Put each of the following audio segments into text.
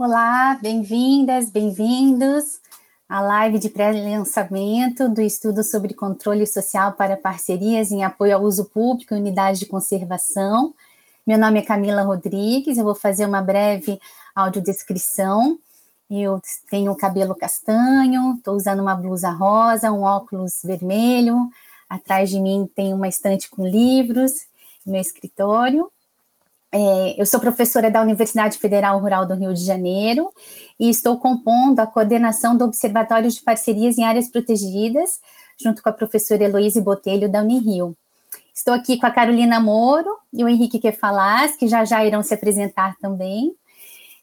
Olá, bem-vindas, bem-vindos à live de pré-lançamento do estudo sobre controle social para parcerias em apoio ao uso público e unidades de conservação. Meu nome é Camila Rodrigues, eu vou fazer uma breve audiodescrição. Eu tenho cabelo castanho, estou usando uma blusa rosa, um óculos vermelho. Atrás de mim tem uma estante com livros, meu escritório. É, eu sou professora da Universidade Federal Rural do Rio de Janeiro e estou compondo a coordenação do Observatório de Parcerias em Áreas Protegidas, junto com a professora Heloíse Botelho, da Unirio. Estou aqui com a Carolina Moro e o Henrique Quefalas, que já já irão se apresentar também.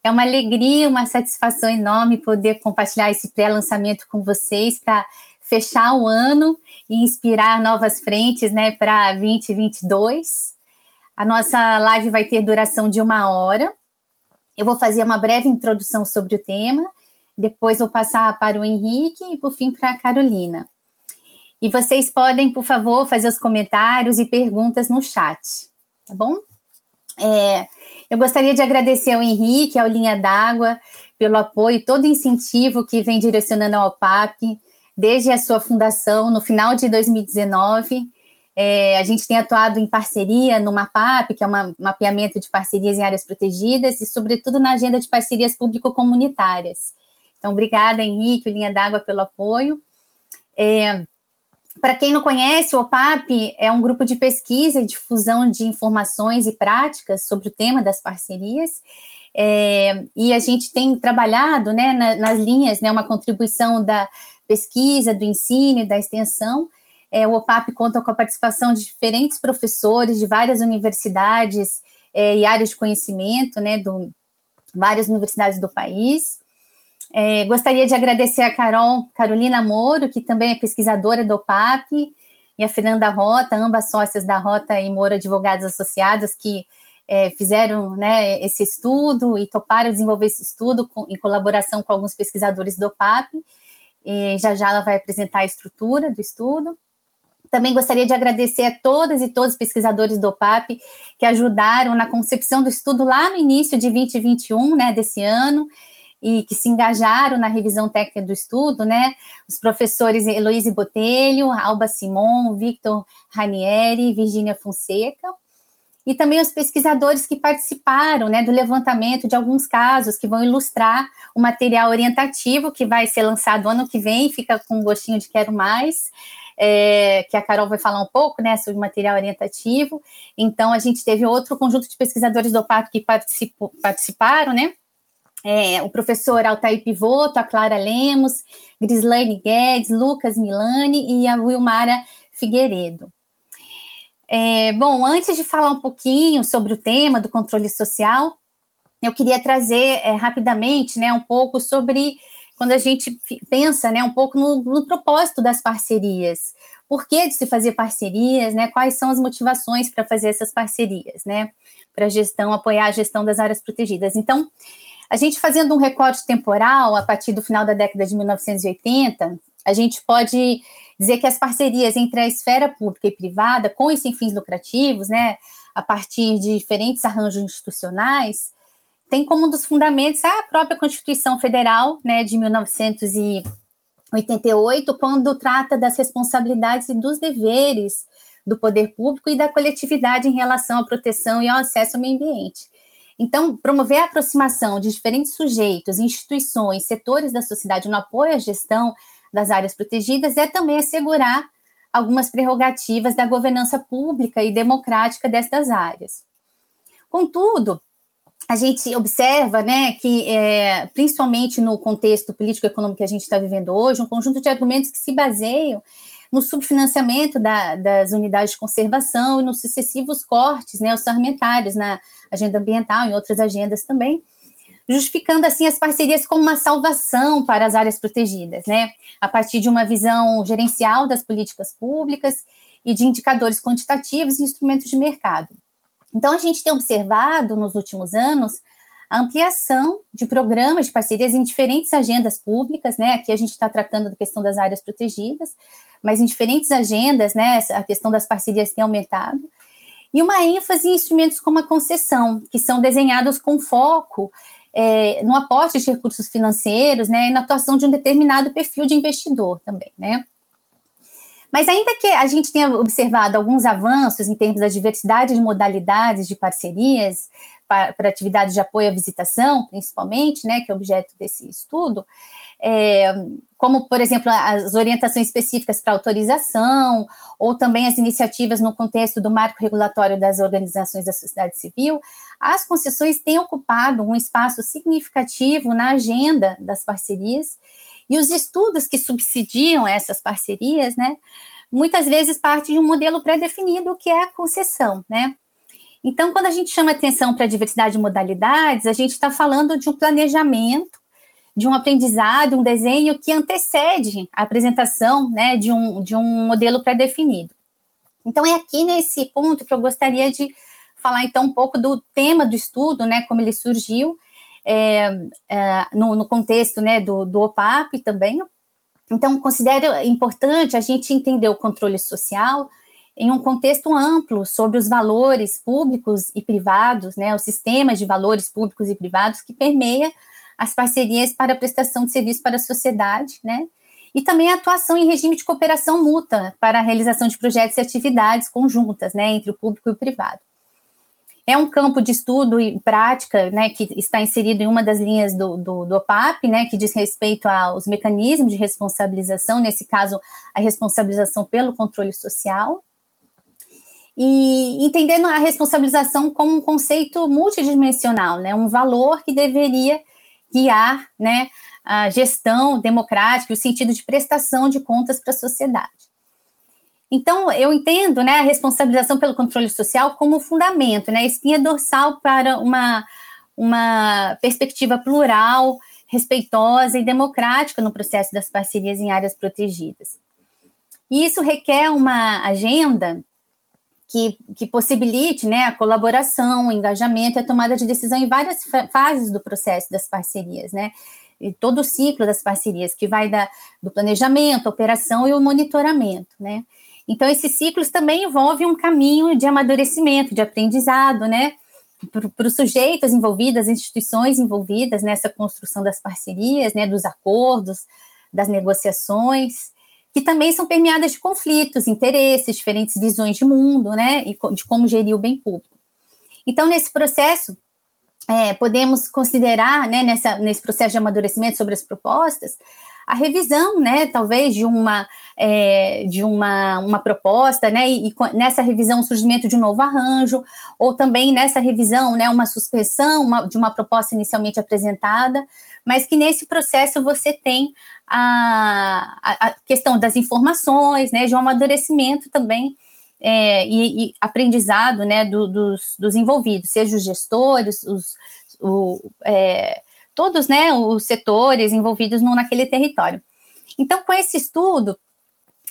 É uma alegria, uma satisfação enorme poder compartilhar esse pré-lançamento com vocês para fechar o ano e inspirar novas frentes né, para 2022. A nossa live vai ter duração de uma hora. Eu vou fazer uma breve introdução sobre o tema, depois vou passar para o Henrique e, por fim, para a Carolina. E vocês podem, por favor, fazer os comentários e perguntas no chat, tá bom? É, eu gostaria de agradecer ao Henrique, ao Linha d'Água, pelo apoio, todo incentivo que vem direcionando ao PAP, desde a sua fundação, no final de 2019. É, a gente tem atuado em parceria no MAPAP, que é um mapeamento de parcerias em áreas protegidas, e, sobretudo, na agenda de parcerias público-comunitárias. Então, obrigada, Henrique, Linha d'Água, pelo apoio. É, Para quem não conhece, o OPAP é um grupo de pesquisa e difusão de informações e práticas sobre o tema das parcerias. É, e a gente tem trabalhado né, na, nas linhas, né, uma contribuição da pesquisa, do ensino e da extensão, é, o OPAP conta com a participação de diferentes professores de várias universidades é, e áreas de conhecimento, né, do, várias universidades do país. É, gostaria de agradecer a Carol, Carolina Moro, que também é pesquisadora do OPAP, e a Fernanda Rota, ambas sócias da Rota e Moro Advogados Associados, que é, fizeram né, esse estudo e toparam desenvolver esse estudo com, em colaboração com alguns pesquisadores do OPAP. E já já ela vai apresentar a estrutura do estudo. Também gostaria de agradecer a todas e todos os pesquisadores do OPAP que ajudaram na concepção do estudo lá no início de 2021, né, desse ano, e que se engajaram na revisão técnica do estudo, né, os professores Heloíse Botelho, Alba Simon, Victor Ranieri, Virginia Fonseca, e também os pesquisadores que participaram né, do levantamento de alguns casos que vão ilustrar o material orientativo que vai ser lançado ano que vem, fica com um gostinho de quero mais é, que a Carol vai falar um pouco, né, sobre material orientativo. Então, a gente teve outro conjunto de pesquisadores do PAC que participaram, né, é, o professor Altair Pivoto, a Clara Lemos, Grislaine Guedes, Lucas Milani e a Wilmara Figueiredo. É, bom, antes de falar um pouquinho sobre o tema do controle social, eu queria trazer é, rapidamente né, um pouco sobre quando a gente pensa né, um pouco no, no propósito das parcerias. Por que de se fazer parcerias, né? Quais são as motivações para fazer essas parcerias, né? Para gestão, apoiar a gestão das áreas protegidas. Então, a gente fazendo um recorte temporal a partir do final da década de 1980, a gente pode dizer que as parcerias entre a esfera pública e privada, com e sem fins lucrativos, né, a partir de diferentes arranjos institucionais, tem como um dos fundamentos a própria Constituição Federal, né, de 1988, quando trata das responsabilidades e dos deveres do poder público e da coletividade em relação à proteção e ao acesso ao meio ambiente. Então, promover a aproximação de diferentes sujeitos, instituições, setores da sociedade no apoio à gestão das áreas protegidas é também assegurar algumas prerrogativas da governança pública e democrática destas áreas. Contudo, a gente observa, né, que é, principalmente no contexto político-econômico que a gente está vivendo hoje, um conjunto de argumentos que se baseiam no subfinanciamento da, das unidades de conservação e nos sucessivos cortes né, orçamentários na agenda ambiental e em outras agendas também, justificando assim as parcerias como uma salvação para as áreas protegidas, né, a partir de uma visão gerencial das políticas públicas e de indicadores quantitativos e instrumentos de mercado. Então, a gente tem observado nos últimos anos a ampliação de programas de parcerias em diferentes agendas públicas, né? Aqui a gente está tratando da questão das áreas protegidas, mas em diferentes agendas, né? A questão das parcerias tem aumentado. e uma ênfase em instrumentos como a concessão, que são desenhados com foco é, no aporte de recursos financeiros, né, e na atuação de um determinado perfil de investidor também, né. Mas ainda que a gente tenha observado alguns avanços em termos da diversidade de modalidades de parcerias para, atividades de apoio à visitação, principalmente, né, que é objeto desse estudo, é, como, por exemplo, as orientações específicas para autorização, ou também as iniciativas no contexto do marco regulatório das organizações da sociedade civil, as concessões têm ocupado um espaço significativo na agenda das parcerias, e os estudos que subsidiam essas parcerias, né, muitas vezes partem de um modelo pré-definido que é a concessão, né? Então, quando a gente chama atenção para a diversidade de modalidades, a gente está falando de um planejamento de um aprendizado, um desenho que antecede a apresentação né, de, um, de um modelo pré-definido. Então, é aqui nesse ponto que eu gostaria de falar, então, um pouco do tema do estudo, né, como ele surgiu, é, é, no, no, contexto né, do, do OPAP também. Então, considero importante a gente entender o controle social em um contexto amplo sobre os valores públicos e privados, né, o sistema de valores públicos e privados que permeia as parcerias para a prestação de serviço para a sociedade, né? E também a atuação em regime de cooperação mútua para a realização de projetos e atividades conjuntas, né, entre o público e o privado. É um campo de estudo e prática, né, que está inserido em uma das linhas do, do, do OPAP, né, que diz respeito aos mecanismos de responsabilização, nesse caso, a responsabilização pelo controle social, e entendendo a responsabilização como um conceito multidimensional, né, um valor que deveria guiar né, a gestão democrática, o sentido de prestação de contas para a sociedade. Então, eu entendo né, a responsabilização pelo controle social como fundamento, né, espinha dorsal para uma, uma perspectiva plural, respeitosa e democrática no processo das parcerias em áreas protegidas. E isso requer uma agenda que, que possibilite né, a colaboração, o engajamento e a tomada de decisão em várias fases do processo das parcerias, né? E todo o ciclo das parcerias, que vai da, do planejamento, operação e o monitoramento, né? Então, esses ciclos também envolvem um caminho de amadurecimento, de aprendizado, né? Para os sujeitos envolvidos, as instituições envolvidas nessa construção das parcerias, né? Dos acordos, das negociações que também são permeadas de conflitos, interesses, diferentes visões de mundo, né, e de como gerir o bem público. Então, nesse processo, é, podemos considerar, né, nessa, nesse processo de amadurecimento sobre as propostas, a revisão, né, talvez de uma é, de uma, uma proposta, né, e, e, nessa revisão o surgimento de um novo arranjo, ou também nessa revisão, né, uma suspensão uma, de uma proposta inicialmente apresentada, mas que nesse processo você tem a, a, a questão das informações, né, de um amadurecimento também é, e, e, aprendizado, né, do, dos, dos, envolvidos, seja os gestores, os, o, é, todos, né, os setores envolvidos no, naquele território. Então, com esse estudo,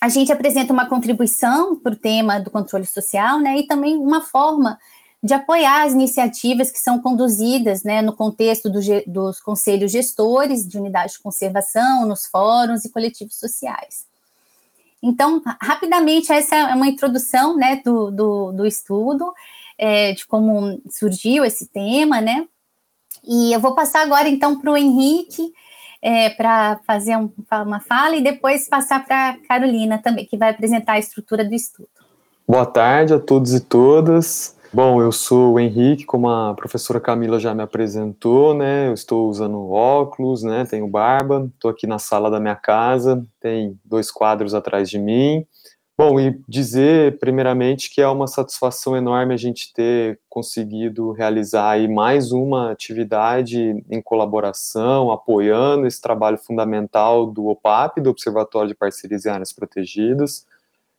a gente apresenta uma contribuição para o tema do controle social, né, e também uma forma de apoiar as iniciativas que são conduzidas né, no contexto do, dos conselhos gestores de unidades de conservação, nos fóruns e coletivos sociais. Então, rapidamente, essa é uma introdução né, do, do, do estudo, é, de como surgiu esse tema, né? E eu vou passar agora, então, para o Henrique, é, para fazer um, uma fala, e depois passar para a Carolina também, que vai apresentar a estrutura do estudo. Boa tarde a todos e todas. Bom, eu sou o Henrique, como a professora Camila já me apresentou, né? Eu estou usando óculos, né? Tenho barba, estou aqui na sala da minha casa, tem dois quadros atrás de mim. Bom, e dizer primeiramente que é uma satisfação enorme a gente ter conseguido realizar aí mais uma atividade em colaboração, apoiando esse trabalho fundamental do OPAP, do Observatório de Parcerias em Áreas Protegidas.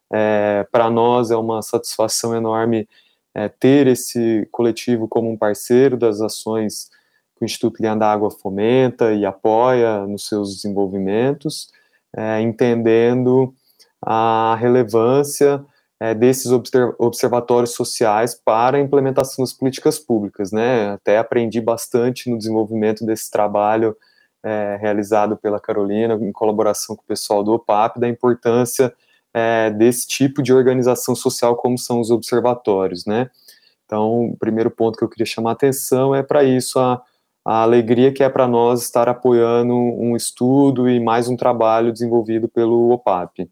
É, Para nós é uma satisfação enorme é, ter esse coletivo como um parceiro das ações que o Instituto Linha d'Água fomenta e apoia nos seus desenvolvimentos, é, entendendo a relevância é, desses observatórios sociais para a implementação das políticas públicas, né? Até aprendi bastante no desenvolvimento desse trabalho é, realizado pela Carolina, em colaboração com o pessoal do OPAP, da importância é, desse tipo de organização social como são os observatórios, né? Então, o primeiro ponto que eu queria chamar a atenção é para isso, a, a alegria que é para nós estar apoiando um estudo e mais um trabalho desenvolvido pelo OPAP.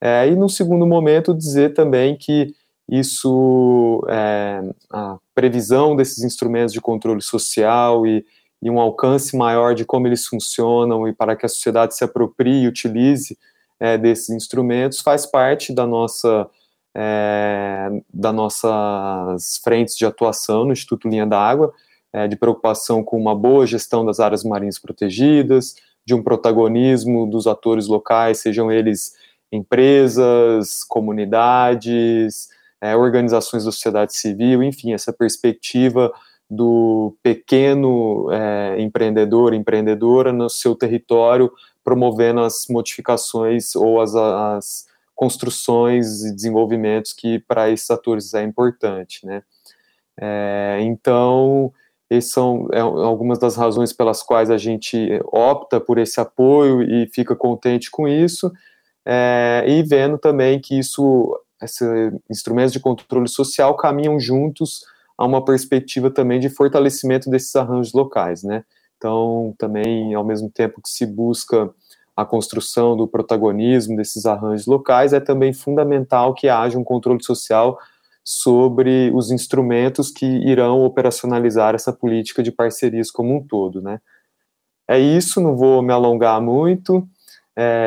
É, e no segundo momento, dizer também que isso, é, a previsão desses instrumentos de controle social e, e, um alcance maior de como eles funcionam e para que a sociedade se aproprie e utilize é, desses instrumentos faz parte da nossa é, das nossas frentes de atuação no Instituto Linha d'Água, é, de preocupação com uma boa gestão das áreas marinhas protegidas, de um protagonismo dos atores locais, sejam eles empresas, comunidades, é, organizações da sociedade civil, enfim, essa perspectiva do pequeno é, empreendedor, empreendedora no seu território, promovendo as modificações ou as, as construções e desenvolvimentos que para esses atores é importante, né? É, então, essas são é, algumas das razões pelas quais a gente opta por esse apoio e fica contente com isso, é, e vendo também que isso, esses instrumentos de controle social caminham juntos a uma perspectiva também de fortalecimento desses arranjos locais, né? Então, também, ao mesmo tempo que se busca a construção do protagonismo desses arranjos locais, é também fundamental que haja um controle social sobre os instrumentos que irão operacionalizar essa política de parcerias como um todo, né? É isso, não vou me alongar muito.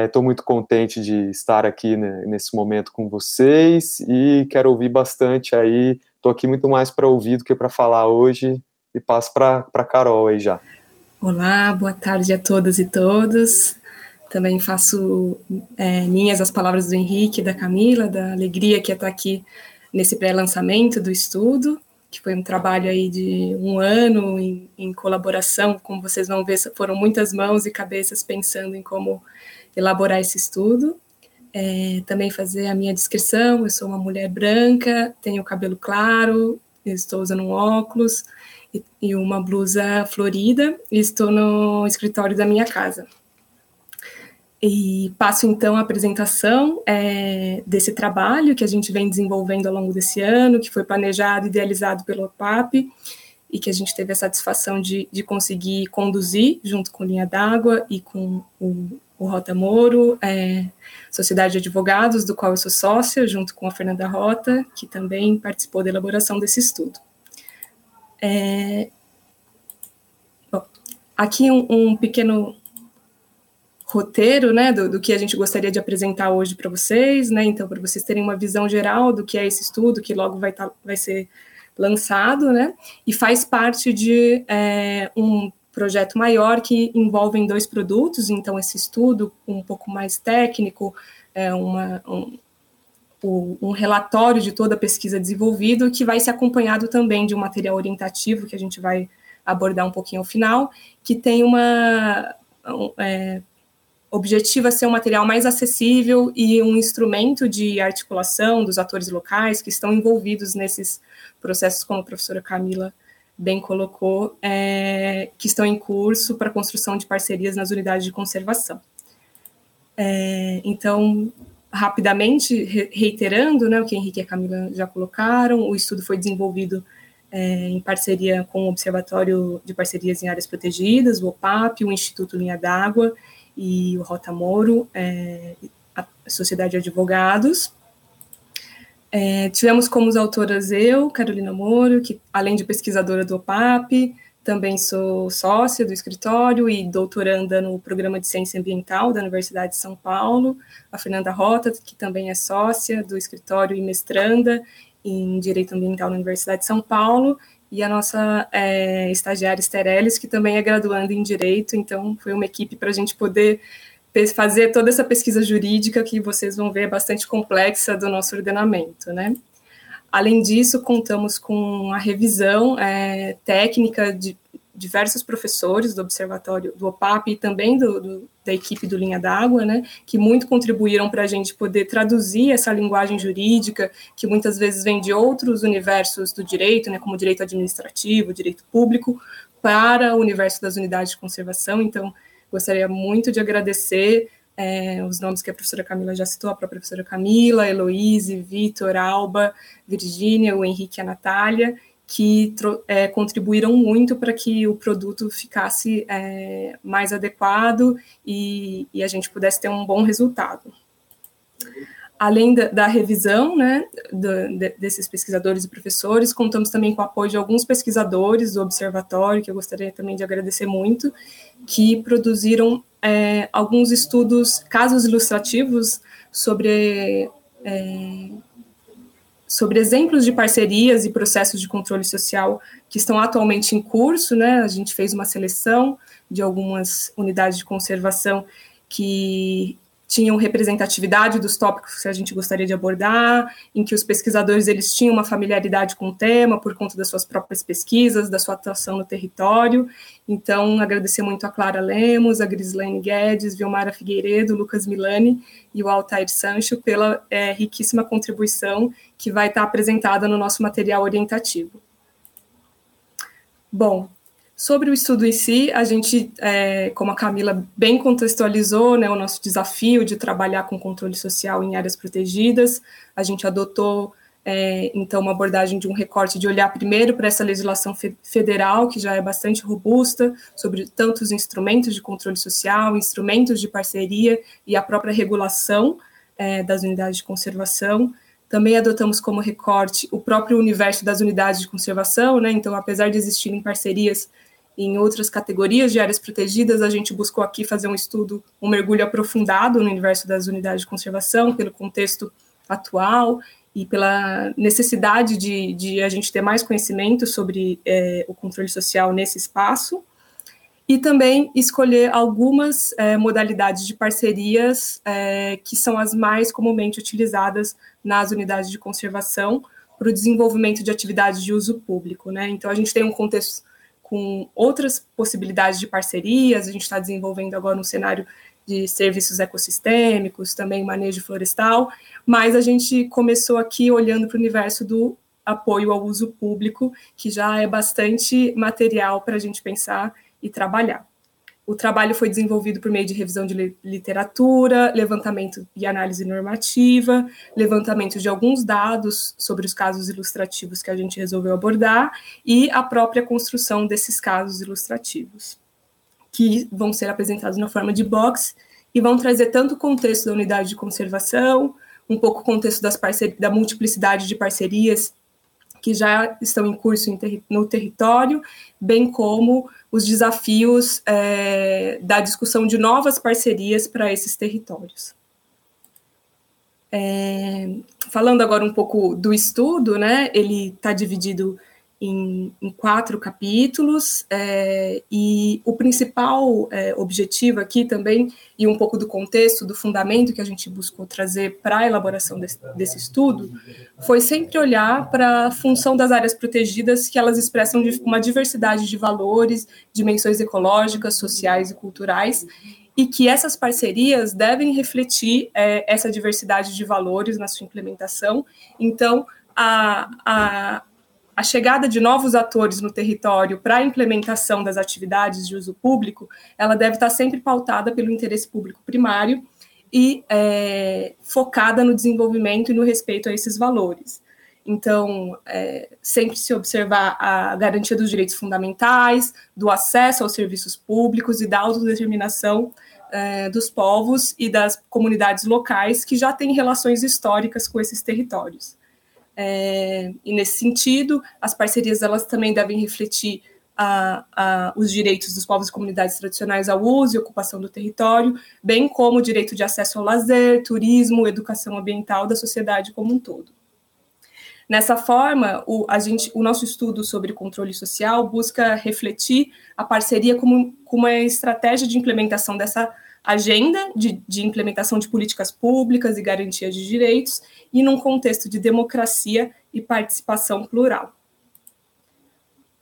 Estou é, muito contente de estar aqui né, nesse momento com vocês e quero ouvir bastante aí. Estou aqui muito mais para ouvir do que para falar hoje e passo para a Carol aí já. Olá, boa tarde a todas e todos. Também faço é, minhas as palavras do Henrique, da Camila, da alegria que é estar aqui nesse pré-lançamento do estudo, que foi um trabalho aí de um ano em, em, colaboração, como vocês vão ver, foram muitas mãos e cabeças pensando em como elaborar esse estudo. É, também fazer a minha descrição, eu sou uma mulher branca, tenho cabelo claro, estou usando um óculos e, e uma blusa florida e estou no escritório da minha casa. E passo então a apresentação é, desse trabalho que a gente vem desenvolvendo ao longo desse ano, que foi planejado e idealizado pelo OPAP, e que a gente teve a satisfação de, de conseguir conduzir junto com Linha d'Água e com o, o Rota Moro, é, Sociedade de Advogados, do qual eu sou sócia, junto com a Fernanda Rota, que também participou da elaboração desse estudo. É, bom, aqui um, um pequeno roteiro, né, do, do, que a gente gostaria de apresentar hoje para vocês, né, então para vocês terem uma visão geral do que é esse estudo, que logo vai, tá, vai ser lançado, né, e faz parte de é, um projeto maior que envolve dois produtos, então esse estudo um pouco mais técnico, é uma, um, um relatório de toda a pesquisa desenvolvida, que vai ser acompanhado também de um material orientativo que a gente vai abordar um pouquinho ao final, que tem uma é, objetiva ser um material mais acessível e um instrumento de articulação dos atores locais que estão envolvidos nesses processos, como a professora Camila bem colocou, é, que estão em curso para construção de parcerias nas unidades de conservação. É, então, rapidamente, reiterando né, o que Henrique e a Camila já colocaram, o estudo foi desenvolvido é, em parceria com o Observatório de Parcerias em Áreas Protegidas, o OPAP, o Instituto Linha d'Água e o Rota Moro, é, a Sociedade de Advogados. É, tivemos como autoras eu, Carolina Moro, que além de pesquisadora do OPAP, também sou sócia do escritório e doutoranda no programa de ciência ambiental da Universidade de São Paulo, a Fernanda Rota, que também é sócia do escritório e mestranda em Direito Ambiental na Universidade de São Paulo, e a nossa é, estagiária Esterelis, que também é graduanda em Direito, então foi uma equipe para a gente poder fazer toda essa pesquisa jurídica que vocês vão ver é bastante complexa do nosso ordenamento, né? Além disso, contamos com a revisão é, técnica de diversos professores do Observatório do OPAP e também do, do, da equipe do Linha d'Água, né, que muito contribuíram para a gente poder traduzir essa linguagem jurídica, que muitas vezes vem de outros universos do direito, né, como direito administrativo, direito público, para o universo das unidades de conservação. Então, gostaria muito de agradecer é, os nomes que a professora Camila já citou, a própria professora Camila, Heloíse, Vitor, Alba, Virgínia, o Henrique e a Natália, que é, contribuíram muito para que o produto ficasse é, mais adequado e, e, a gente pudesse ter um bom resultado. Além da, da revisão né, do, de, desses pesquisadores e professores, contamos também com o apoio de alguns pesquisadores do Observatório, que eu gostaria também de agradecer muito, que produziram é, alguns estudos, casos ilustrativos sobre é, sobre exemplos de parcerias e processos de controle social que estão atualmente em curso, né? A gente fez uma seleção de algumas unidades de conservação que tinham representatividade dos tópicos que a gente gostaria de abordar, em que os pesquisadores eles tinham uma familiaridade com o tema por conta das suas próprias pesquisas, da sua atuação no território. Então, agradecer muito a Clara Lemos, a Grislane Guedes, Vilmara Figueiredo, Lucas Milani e o Altair Sancho pela é, riquíssima contribuição que vai estar apresentada no nosso material orientativo. Bom, Sobre o estudo em si, a gente, é, como a Camila bem contextualizou, né, o nosso desafio de trabalhar com controle social em áreas protegidas, a gente adotou, é, então, uma abordagem de um recorte de olhar primeiro para essa legislação federal, que já é bastante robusta, sobre tantos instrumentos de controle social, instrumentos de parceria e a própria regulação é, das unidades de conservação. Também adotamos como recorte o próprio universo das unidades de conservação, né? Então, apesar de existirem parcerias em outras categorias de áreas protegidas, a gente buscou aqui fazer um estudo, um mergulho aprofundado no universo das unidades de conservação, pelo contexto atual e pela necessidade de, de a gente ter mais conhecimento sobre é, o controle social nesse espaço, e também escolher algumas é, modalidades de parcerias é, que são as mais comumente utilizadas nas unidades de conservação para o desenvolvimento de atividades de uso público. Né? Então, a gente tem um contexto com outras possibilidades de parcerias. A gente está desenvolvendo agora um cenário de serviços ecossistêmicos, também manejo florestal, mas a gente começou aqui olhando para o universo do apoio ao uso público, que já é bastante material para a gente pensar e trabalhar. O trabalho foi desenvolvido por meio de revisão de literatura, levantamento e análise normativa, levantamento de alguns dados sobre os casos ilustrativos que a gente resolveu abordar e a própria construção desses casos ilustrativos, que vão ser apresentados na forma de box e vão trazer tanto o contexto da unidade de conservação, um pouco o contexto das da multiplicidade de parcerias que já estão em curso no território, bem como os desafios é, da discussão de novas parcerias para esses territórios. É, falando agora um pouco do estudo, né, ele está dividido em, em quatro capítulos, é, e o principal é, objetivo aqui também, e um pouco do contexto, do fundamento que a gente buscou trazer para a elaboração desse, desse, estudo, foi sempre olhar para a função das áreas protegidas, que elas expressam uma diversidade de valores, dimensões ecológicas, sociais e culturais, e que essas parcerias devem refletir é, essa diversidade de valores na sua implementação. Então, a, a, a chegada de novos atores no território para a implementação das atividades de uso público, ela deve estar sempre pautada pelo interesse público primário e é, focada no desenvolvimento e no respeito a esses valores. Então, é, sempre se observar a garantia dos direitos fundamentais, do acesso aos serviços públicos e da autodeterminação é, dos povos e das comunidades locais que já têm relações históricas com esses territórios. É, e nesse sentido, as parcerias elas também devem refletir a, a, os direitos dos povos e comunidades tradicionais ao uso e ocupação do território, bem como o direito de acesso ao lazer, turismo, educação ambiental da sociedade como um todo. Nessa forma, o, a gente, o nosso estudo sobre controle social busca refletir a parceria como, como uma estratégia de implementação dessa agenda de, de, implementação de políticas públicas e garantia de direitos, e num contexto de democracia e participação plural.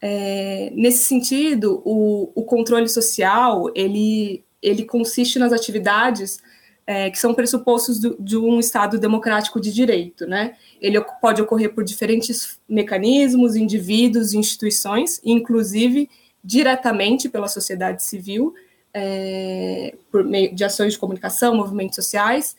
É, nesse sentido, o, o, controle social ele, ele consiste nas atividades é, que são pressupostos do, de um Estado democrático de direito. Né? Ele pode ocorrer por diferentes mecanismos, indivíduos, instituições, inclusive diretamente pela sociedade civil, é, por meio de ações de comunicação, movimentos sociais,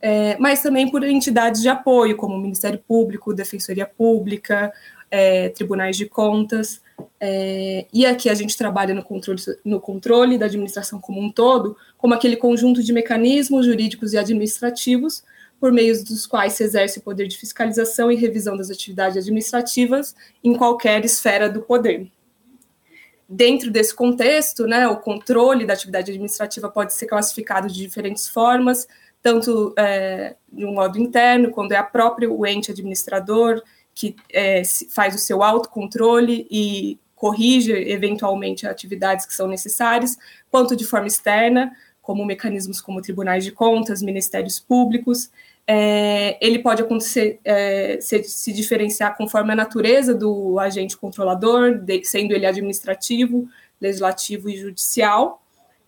é, mas também por entidades de apoio, como o Ministério Público, Defensoria Pública, é, tribunais de contas. É, e aqui a gente trabalha no controle, no controle da administração como um todo, como aquele conjunto de mecanismos jurídicos e administrativos por meio dos quais se exerce o poder de fiscalização e revisão das atividades administrativas em qualquer esfera do poder. Dentro desse contexto, né, o controle da atividade administrativa pode ser classificado de diferentes formas, tanto é, de um modo interno, quando é a própria o ente administrador que é, faz o seu autocontrole e corrige eventualmente atividades que são necessárias, quanto de forma externa, como mecanismos como tribunais de contas, ministérios públicos. É, ele pode acontecer, é, se, se, diferenciar conforme a natureza do agente controlador, de, sendo ele administrativo, legislativo e judicial.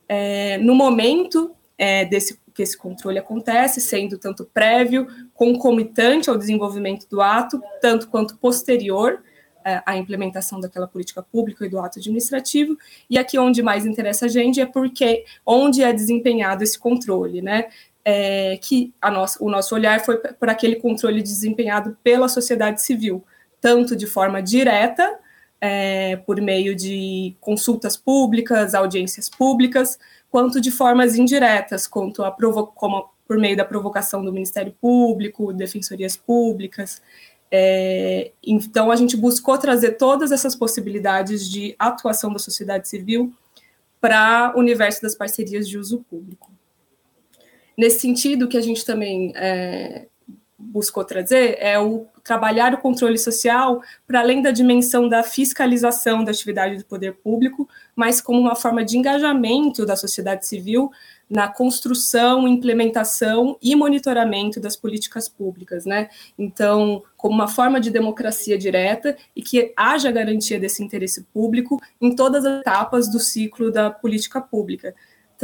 É, no momento é, desse que esse controle acontece, sendo tanto prévio, concomitante ao desenvolvimento do ato, tanto quanto posterior é, à implementação daquela política pública e do ato administrativo. E aqui onde mais interessa a gente é porque onde é desempenhado esse controle, né? É, que nossa, o nosso olhar foi para aquele controle desempenhado pela sociedade civil, tanto de forma direta, é, por meio de consultas públicas, audiências públicas, quanto de formas indiretas, quanto a como por meio da provocação do Ministério Público, defensorias públicas. É, então, a gente buscou trazer todas essas possibilidades de atuação da sociedade civil para o universo das parcerias de uso público. Nesse sentido, que a gente também é, buscou trazer é o trabalhar o controle social para além da dimensão da fiscalização da atividade do poder público, mas como uma forma de engajamento da sociedade civil na construção, implementação e monitoramento das políticas públicas, né? Então, como uma forma de democracia direta e que haja garantia desse interesse público em todas as etapas do ciclo da política pública,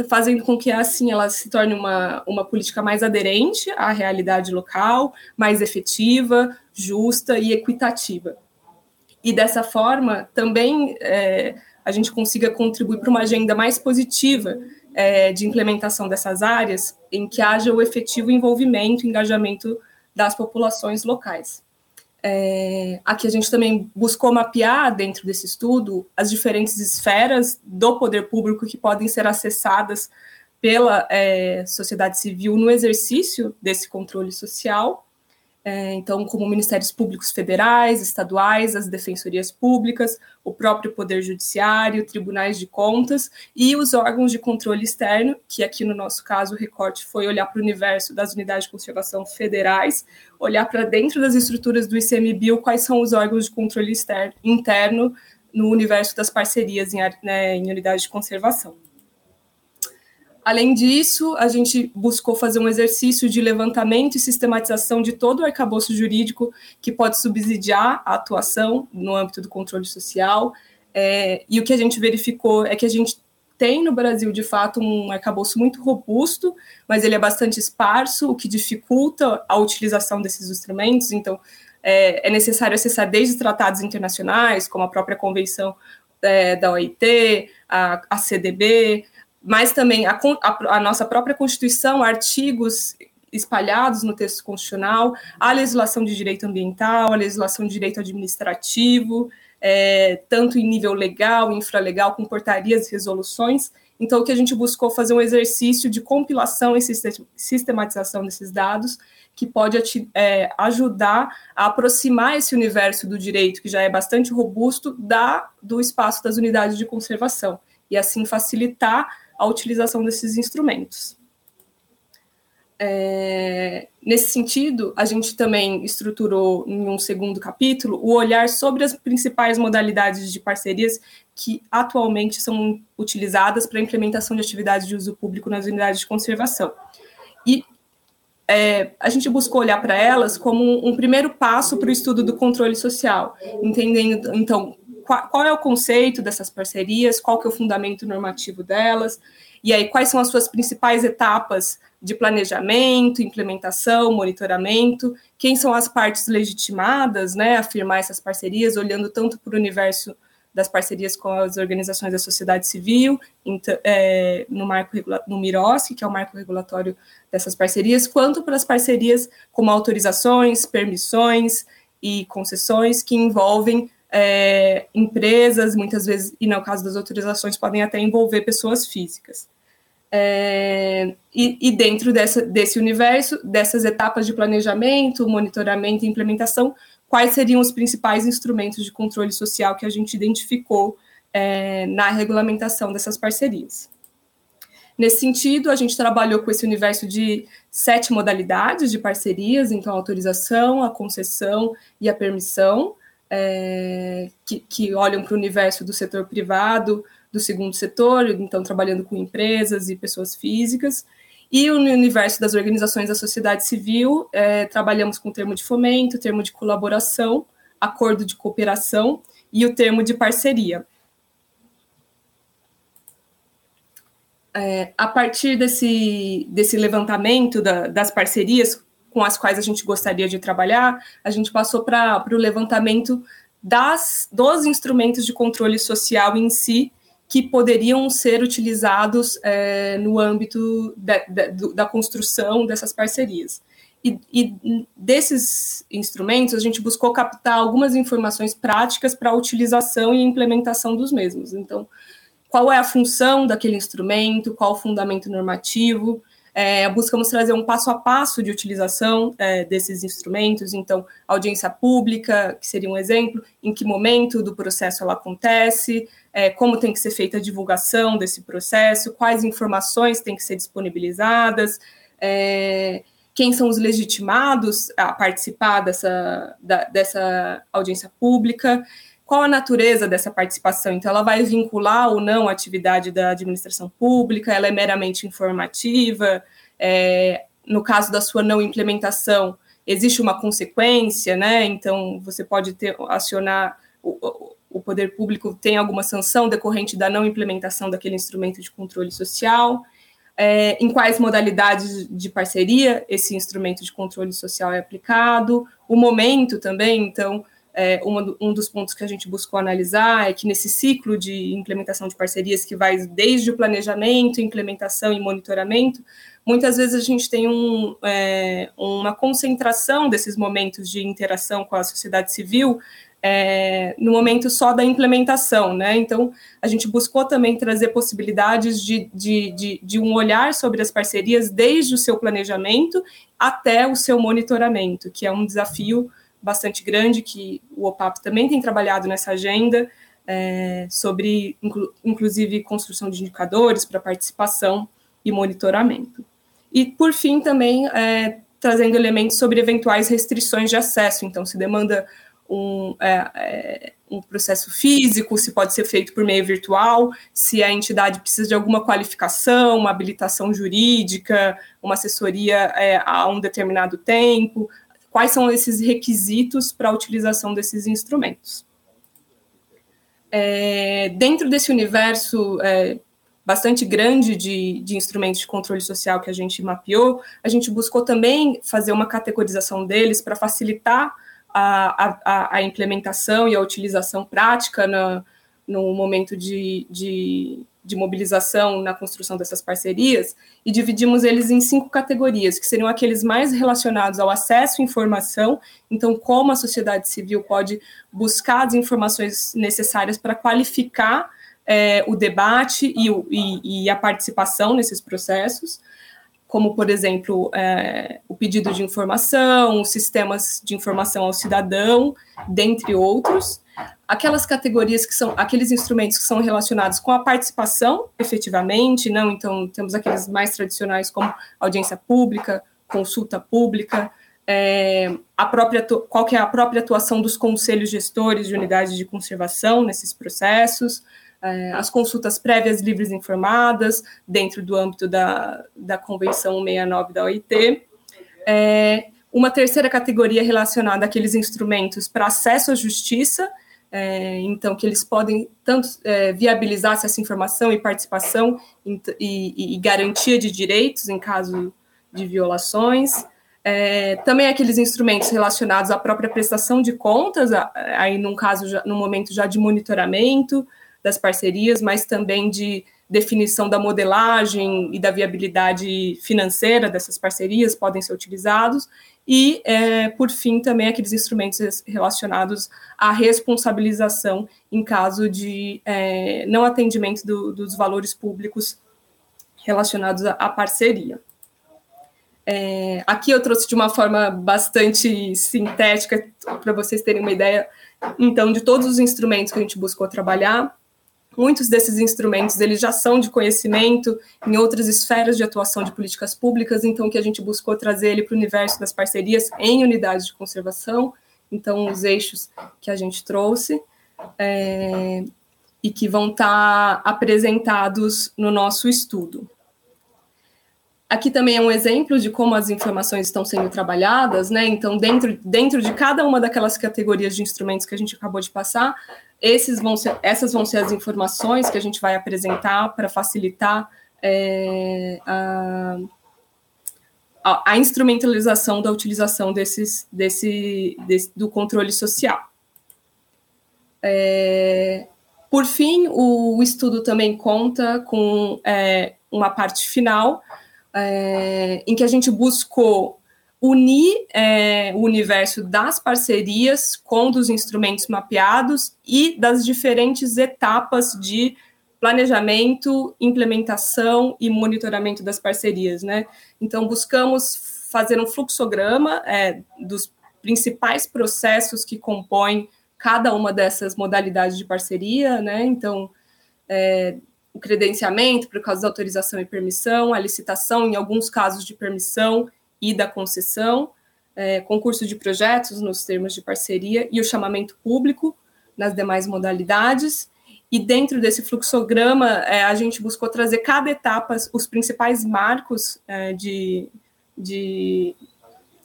fazendo com que assim ela se torne uma, uma política mais aderente à realidade local, mais efetiva, justa e equitativa. E dessa forma, também é, a gente consiga contribuir para uma agenda mais positiva é, de implementação dessas áreas, em que haja o efetivo envolvimento e engajamento das populações locais. É, aqui a gente também buscou mapear dentro desse estudo as diferentes esferas do poder público que podem ser acessadas pela é, sociedade civil no exercício desse controle social é, então, como ministérios públicos federais, estaduais, as defensorias públicas, o próprio Poder Judiciário, tribunais de contas e os órgãos de controle externo, que aqui no nosso caso o recorte foi olhar para o universo das unidades de conservação federais, olhar para dentro das estruturas do ICMBio quais são os órgãos de controle externo, interno no universo das parcerias em, né, em unidades de conservação. Além disso, a gente buscou fazer um exercício de levantamento e sistematização de todo o arcabouço jurídico que pode subsidiar a atuação no âmbito do controle social. É, e o que a gente verificou é que a gente tem no Brasil, de fato, um arcabouço muito robusto, mas ele é bastante esparso, o que dificulta a utilização desses instrumentos. Então, é, é necessário acessar desde tratados internacionais, como a própria Convenção é, da OIT, a, a CDB, mas também a, a, a nossa própria Constituição, artigos espalhados no texto constitucional, a legislação de direito ambiental, a legislação de direito administrativo, é, tanto em nível legal, infralegal, com portarias e resoluções. Então, o que a gente buscou fazer um exercício de compilação e sistematização desses dados, que pode é, ajudar a aproximar esse universo do direito, que já é bastante robusto, da, do espaço das unidades de conservação, e assim facilitar a utilização desses instrumentos. É, nesse sentido, a gente também estruturou em um segundo capítulo o olhar sobre as principais modalidades de parcerias que atualmente são utilizadas para a implementação de atividades de uso público nas unidades de conservação. E é, a gente buscou olhar para elas como um primeiro passo para o estudo do controle social, entendendo, então, qual, qual, é o conceito dessas parcerias, qual que é o fundamento normativo delas, e aí quais são as suas principais etapas de planejamento, implementação, monitoramento, quem são as partes legitimadas, né, a firmar essas parcerias, olhando tanto para o universo das parcerias com as organizações da sociedade civil, é, no marco no MIROSC, que é o marco regulatório dessas parcerias, quanto para as parcerias como autorizações, permissões e concessões que envolvem é, empresas, muitas vezes, e no caso das autorizações, podem até envolver pessoas físicas. É, e, e, dentro dessa, desse universo, dessas etapas de planejamento, monitoramento e implementação, quais seriam os principais instrumentos de controle social que a gente identificou é, na regulamentação dessas parcerias. Nesse sentido, a gente trabalhou com esse universo de sete modalidades de parcerias, então a autorização, a concessão e a permissão, é, que, que olham para o universo do setor privado, do segundo setor, então trabalhando com empresas e pessoas físicas. E no universo das organizações da sociedade civil, é, trabalhamos com o termo de fomento, termo de colaboração, acordo de cooperação e o termo de parceria. É, a partir desse, desse levantamento da, das parcerias com as quais a gente gostaria de trabalhar, a gente passou para o levantamento das, dos instrumentos de controle social em si que poderiam ser utilizados é, no âmbito da, da, da, construção dessas parcerias. E, e, desses instrumentos, a gente buscou captar algumas informações práticas para a utilização e implementação dos mesmos. Então, qual é a função daquele instrumento, qual o fundamento normativo, é, buscamos trazer um passo a passo de utilização é, desses instrumentos, então, audiência pública, que seria um exemplo, em que momento do processo ela acontece, é, como tem que ser feita a divulgação desse processo, quais informações têm que ser disponibilizadas, é, quem são os legitimados a participar dessa, da, dessa audiência pública, qual a natureza dessa participação? Então, ela vai vincular ou não a atividade da administração pública, ela é meramente informativa, é, no caso da sua não implementação, existe uma consequência, né? Então, você pode ter, acionar, o, o poder público tem alguma sanção decorrente da não implementação daquele instrumento de controle social. É, em quais modalidades de parceria esse instrumento de controle social é aplicado, o momento também, então, é, uma, um dos pontos que a gente buscou analisar é que nesse ciclo de implementação de parcerias que vai desde o planejamento, implementação e monitoramento, muitas vezes a gente tem um, é, uma concentração desses momentos de interação com a sociedade civil é, no momento só da implementação, né? Então, a gente buscou também trazer possibilidades de, de, de, de, um olhar sobre as parcerias desde o seu planejamento até o seu monitoramento, que é um desafio bastante grande, que o OPAP também tem trabalhado nessa agenda, é, sobre, inclu, inclusive, construção de indicadores para participação e monitoramento. E, por fim, também é, trazendo elementos sobre eventuais restrições de acesso, então, se demanda um, é, é, um processo físico, se pode ser feito por meio virtual, se a entidade precisa de alguma qualificação, uma habilitação jurídica, uma assessoria é, a um determinado tempo, quais são esses requisitos para a utilização desses instrumentos. É, dentro desse universo é, bastante grande de, de, instrumentos de controle social que a gente mapeou, a gente buscou também fazer uma categorização deles para facilitar a, a, a, implementação e a utilização prática na, no momento de, de, de mobilização na construção dessas parcerias e dividimos eles em cinco categorias, que seriam aqueles mais relacionados ao acesso à informação, então, como a sociedade civil pode buscar as informações necessárias para qualificar é, o debate e, o, e, e, a participação nesses processos, como, por exemplo, é, o pedido de informação, os sistemas de informação ao cidadão, dentre outros aquelas categorias que são aqueles instrumentos que são relacionados com a participação, efetivamente, não, então temos aqueles mais tradicionais como audiência pública, consulta pública, é, a própria qual que é a própria atuação dos conselhos gestores de unidades de conservação nesses processos, é, as consultas prévias livres e informadas dentro do âmbito da, da Convenção 169 da OIT. É, uma terceira categoria relacionada àqueles instrumentos para acesso à justiça, é, então, que eles podem tanto é, viabilizar essa informação e participação e, e, e, garantia de direitos em caso de violações. É, também aqueles instrumentos relacionados à própria prestação de contas, aí num caso, já, no momento já de monitoramento das parcerias, mas também de definição da modelagem e da viabilidade financeira dessas parcerias podem ser utilizados, e, é, por fim, também aqueles instrumentos relacionados à responsabilização em caso de é, não atendimento do, dos valores públicos relacionados à parceria. É, aqui eu trouxe de uma forma bastante sintética para vocês terem uma ideia, então, de todos os instrumentos que a gente buscou trabalhar. Muitos desses instrumentos eles já são de conhecimento em outras esferas de atuação de políticas públicas, então que a gente buscou trazer ele para o universo das parcerias em unidades de conservação, então os eixos que a gente trouxe é, e que vão estar tá apresentados no nosso estudo. Aqui também é um exemplo de como as informações estão sendo trabalhadas, né? Então, dentro, dentro de cada uma daquelas categorias de instrumentos que a gente acabou de passar, esses vão ser, essas vão ser as informações que a gente vai apresentar para facilitar é, a, a, instrumentalização da utilização desses, desse, desse, do controle social. É, por fim, o, o, estudo também conta com é, uma parte final, é, em que a gente buscou unir é, o universo das parcerias com dos instrumentos mapeados e das diferentes etapas de planejamento, implementação e monitoramento das parcerias, né? Então buscamos fazer um fluxograma é, dos principais processos que compõem cada uma dessas modalidades de parceria, né? Então é, o credenciamento por causa da autorização e permissão, a licitação em alguns casos de permissão e da concessão, é, concurso de projetos nos termos de parceria e o chamamento público nas demais modalidades. E dentro desse fluxograma, é, a gente buscou trazer cada etapa, os principais marcos é, de, de,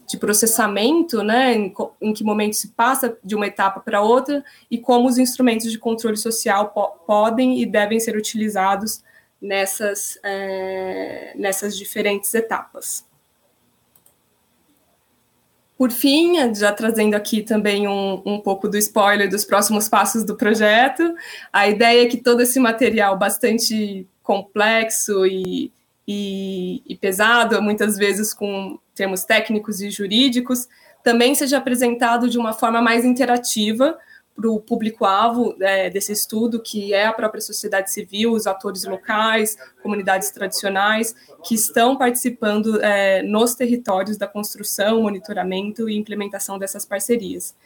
de, processamento, né, em, em, que momento se passa de uma etapa para outra, e como os instrumentos de controle social po podem e devem ser utilizados nessas, é, nessas diferentes etapas. Por fim, já trazendo aqui também um, um pouco do spoiler dos próximos passos do projeto, a ideia é que todo esse material bastante complexo e, e, e pesado, muitas vezes com termos técnicos e jurídicos, também seja apresentado de uma forma mais interativa, para o público-alvo é, desse estudo, que é a própria sociedade civil, os atores locais, comunidades tradicionais, que estão participando é, nos territórios da construção, monitoramento e implementação dessas parcerias.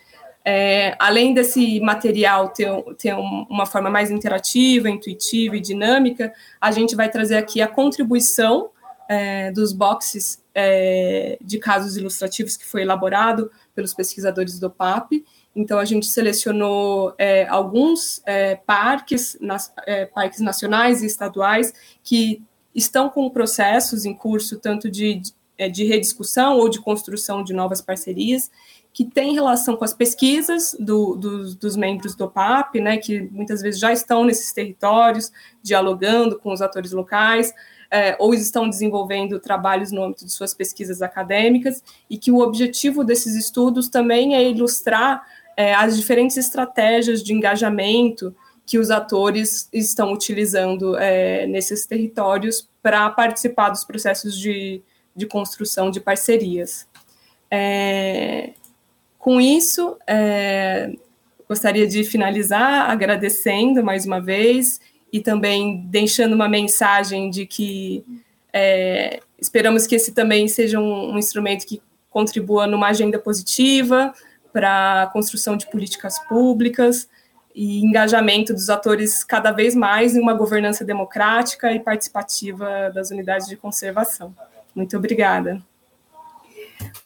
É, além desse material ter, ter uma forma mais interativa, intuitiva e dinâmica, a gente vai trazer aqui a contribuição é, dos boxes é, de casos ilustrativos que foi elaborado pelos pesquisadores do PAP então, a gente selecionou é, alguns é, parques, nas, é, parques nacionais e estaduais que estão com processos em curso, tanto de, de, é, de rediscussão ou de construção de novas parcerias, que tem relação com as pesquisas do, do, dos membros do PAP, né, que muitas vezes já estão nesses territórios, dialogando com os atores locais, é, ou estão desenvolvendo trabalhos no âmbito de suas pesquisas acadêmicas, e que o objetivo desses estudos também é ilustrar é, as diferentes estratégias de engajamento que os atores estão utilizando é, nesses territórios para participar dos processos de, de construção de parcerias. É, com isso, é, gostaria de finalizar agradecendo mais uma vez e também deixando uma mensagem de que é, esperamos que esse também seja um, um instrumento que contribua numa agenda positiva, para a construção de políticas públicas e engajamento dos atores cada vez mais em uma governança democrática e participativa das unidades de conservação. Muito obrigada.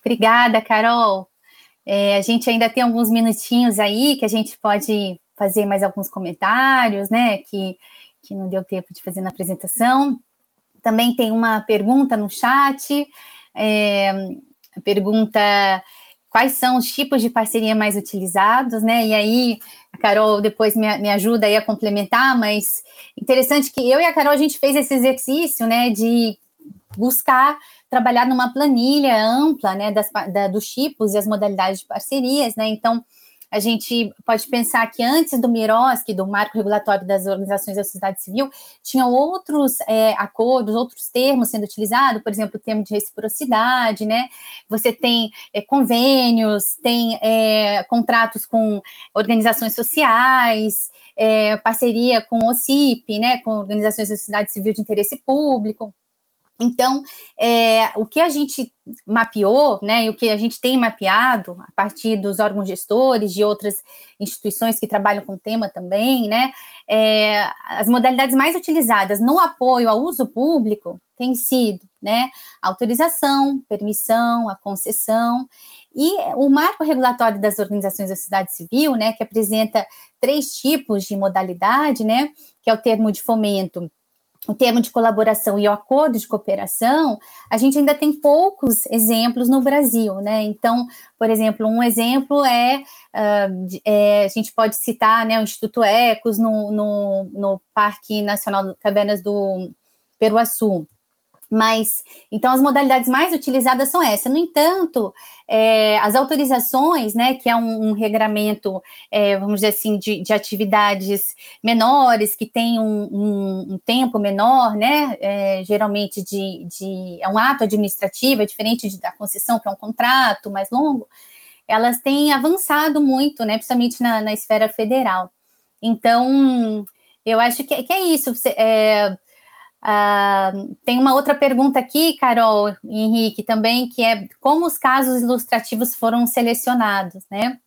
Obrigada, Carol. É, a gente ainda tem alguns minutinhos aí que a gente pode fazer mais alguns comentários, né? Que, que não deu tempo de fazer na apresentação. Também tem uma pergunta no chat. É, a pergunta quais são os tipos de parceria mais utilizados, né? E aí, a Carol depois me, me ajuda aí a complementar, mas interessante que eu e a Carol a gente fez esse exercício, né, de buscar trabalhar numa planilha ampla, né, das, da, dos tipos e as modalidades de parcerias, né, então a gente pode pensar que antes do MIROSC, do Marco Regulatório das Organizações da Sociedade Civil, tinham outros é, acordos, outros termos sendo utilizados, por exemplo, o termo de reciprocidade, né? Você tem é, convênios, tem é, contratos com organizações sociais, é, parceria com o OCIP, né? Com organizações da sociedade civil de interesse público. Então, é, o que a gente mapeou, né, e o que a gente tem mapeado a partir dos órgãos gestores de outras instituições que trabalham com o tema também, né, é, as modalidades mais utilizadas no apoio ao uso público têm sido, né, autorização, permissão, a concessão e o marco regulatório das organizações da sociedade civil, né, que apresenta três tipos de modalidade, né, que é o termo de fomento o termo de colaboração e o acordo de cooperação, a gente ainda tem poucos exemplos no Brasil, né? Então, por exemplo, um exemplo é, uh, é a gente pode citar né, o Instituto Ecos no, no, no Parque Nacional Cavernas do Peruaçu. Mas, então, as modalidades mais utilizadas são essas. No entanto, é, as autorizações, né, que é um, um regramento, é, vamos dizer assim, de, de, atividades menores, que tem um, um, um tempo menor, né, é, geralmente de, de, é um ato administrativo, é diferente da concessão, que é um contrato mais longo, elas têm avançado muito, né, principalmente na, na esfera federal. Então, eu acho que, que é isso. É, Uh, tem uma outra pergunta aqui, Carol Henrique, também, que é como os casos ilustrativos foram selecionados, né?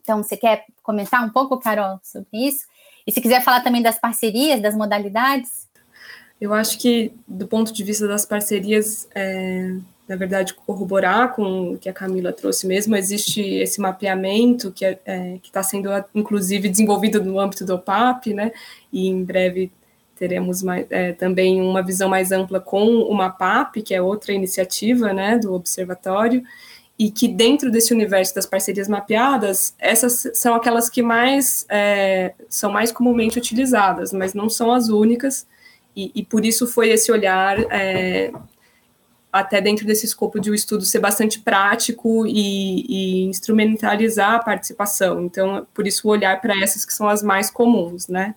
Então, você quer comentar um pouco, Carol, sobre isso? E se quiser falar também das parcerias, das modalidades? Eu acho que, do ponto de vista das parcerias, é, na verdade, corroborar com o que a Camila trouxe mesmo, existe esse mapeamento que é, é, está sendo, inclusive, desenvolvido no âmbito do OPAP, né? E em breve teremos mais, é, também uma visão mais ampla com o MAPAP, que é outra iniciativa né, do Observatório, e que dentro desse universo das parcerias mapeadas, essas são aquelas que mais é, são mais comumente utilizadas, mas não são as únicas, e, e por isso foi esse olhar é, até dentro desse escopo de o um estudo ser bastante prático e, e, instrumentalizar a participação. Então, por isso o olhar para essas que são as mais comuns, né?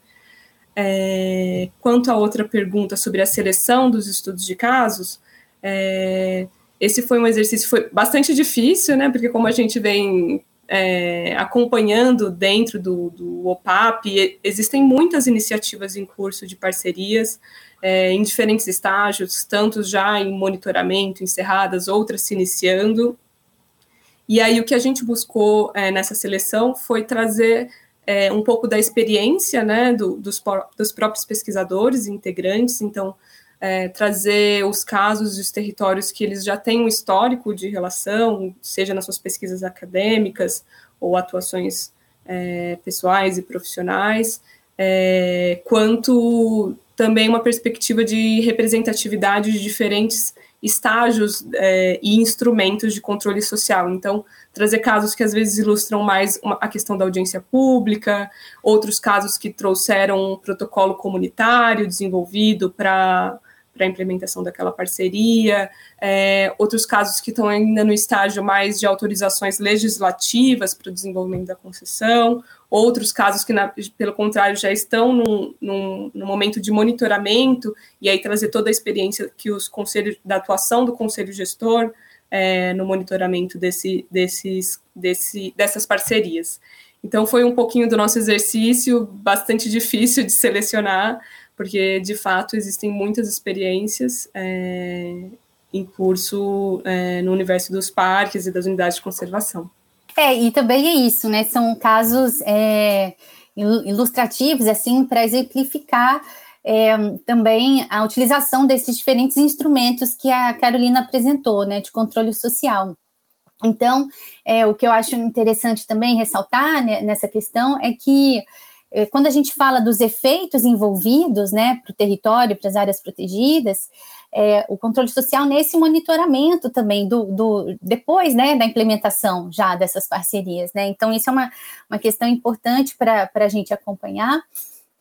É, quanto à outra pergunta sobre a seleção dos estudos de casos, é, esse foi um exercício foi bastante difícil, né? Porque como a gente vem é, acompanhando dentro do, do OPAP, existem muitas iniciativas em curso de parcerias é, em diferentes estágios, tanto já em monitoramento, encerradas, outras se iniciando. E aí o que a gente buscou é, nessa seleção foi trazer é, um pouco da experiência né, do, dos, dos, próprios pesquisadores e integrantes, então é, trazer os casos e os territórios que eles já têm um histórico de relação, seja nas suas pesquisas acadêmicas ou atuações é, pessoais e profissionais, é, quanto também uma perspectiva de representatividade de diferentes estágios é, e instrumentos de controle social. Então, trazer casos que às vezes ilustram mais uma, a questão da audiência pública, outros casos que trouxeram um protocolo comunitário desenvolvido para para a implementação daquela parceria, é, outros casos que estão ainda no estágio mais de autorizações legislativas para o desenvolvimento da concessão, outros casos que, na, pelo contrário, já estão num, num, num, momento de monitoramento, e aí trazer toda a experiência que os conselhos, da atuação do conselho gestor é, no monitoramento desse, desses, desse, dessas parcerias. Então, foi um pouquinho do nosso exercício, bastante difícil de selecionar, porque, de fato, existem muitas experiências é, em curso é, no universo dos parques e das unidades de conservação. É, e também é isso, né? São casos é, ilustrativos, assim, para exemplificar é, também a utilização desses diferentes instrumentos que a Carolina apresentou, né, de controle social. Então, é, o que eu acho interessante também ressaltar né, nessa questão é que é, quando a gente fala dos efeitos envolvidos, né, para o território, para as áreas protegidas, é, o controle social nesse monitoramento também do, do depois né, da implementação já dessas parcerias. Né? Então, isso é uma, uma questão importante para a gente acompanhar.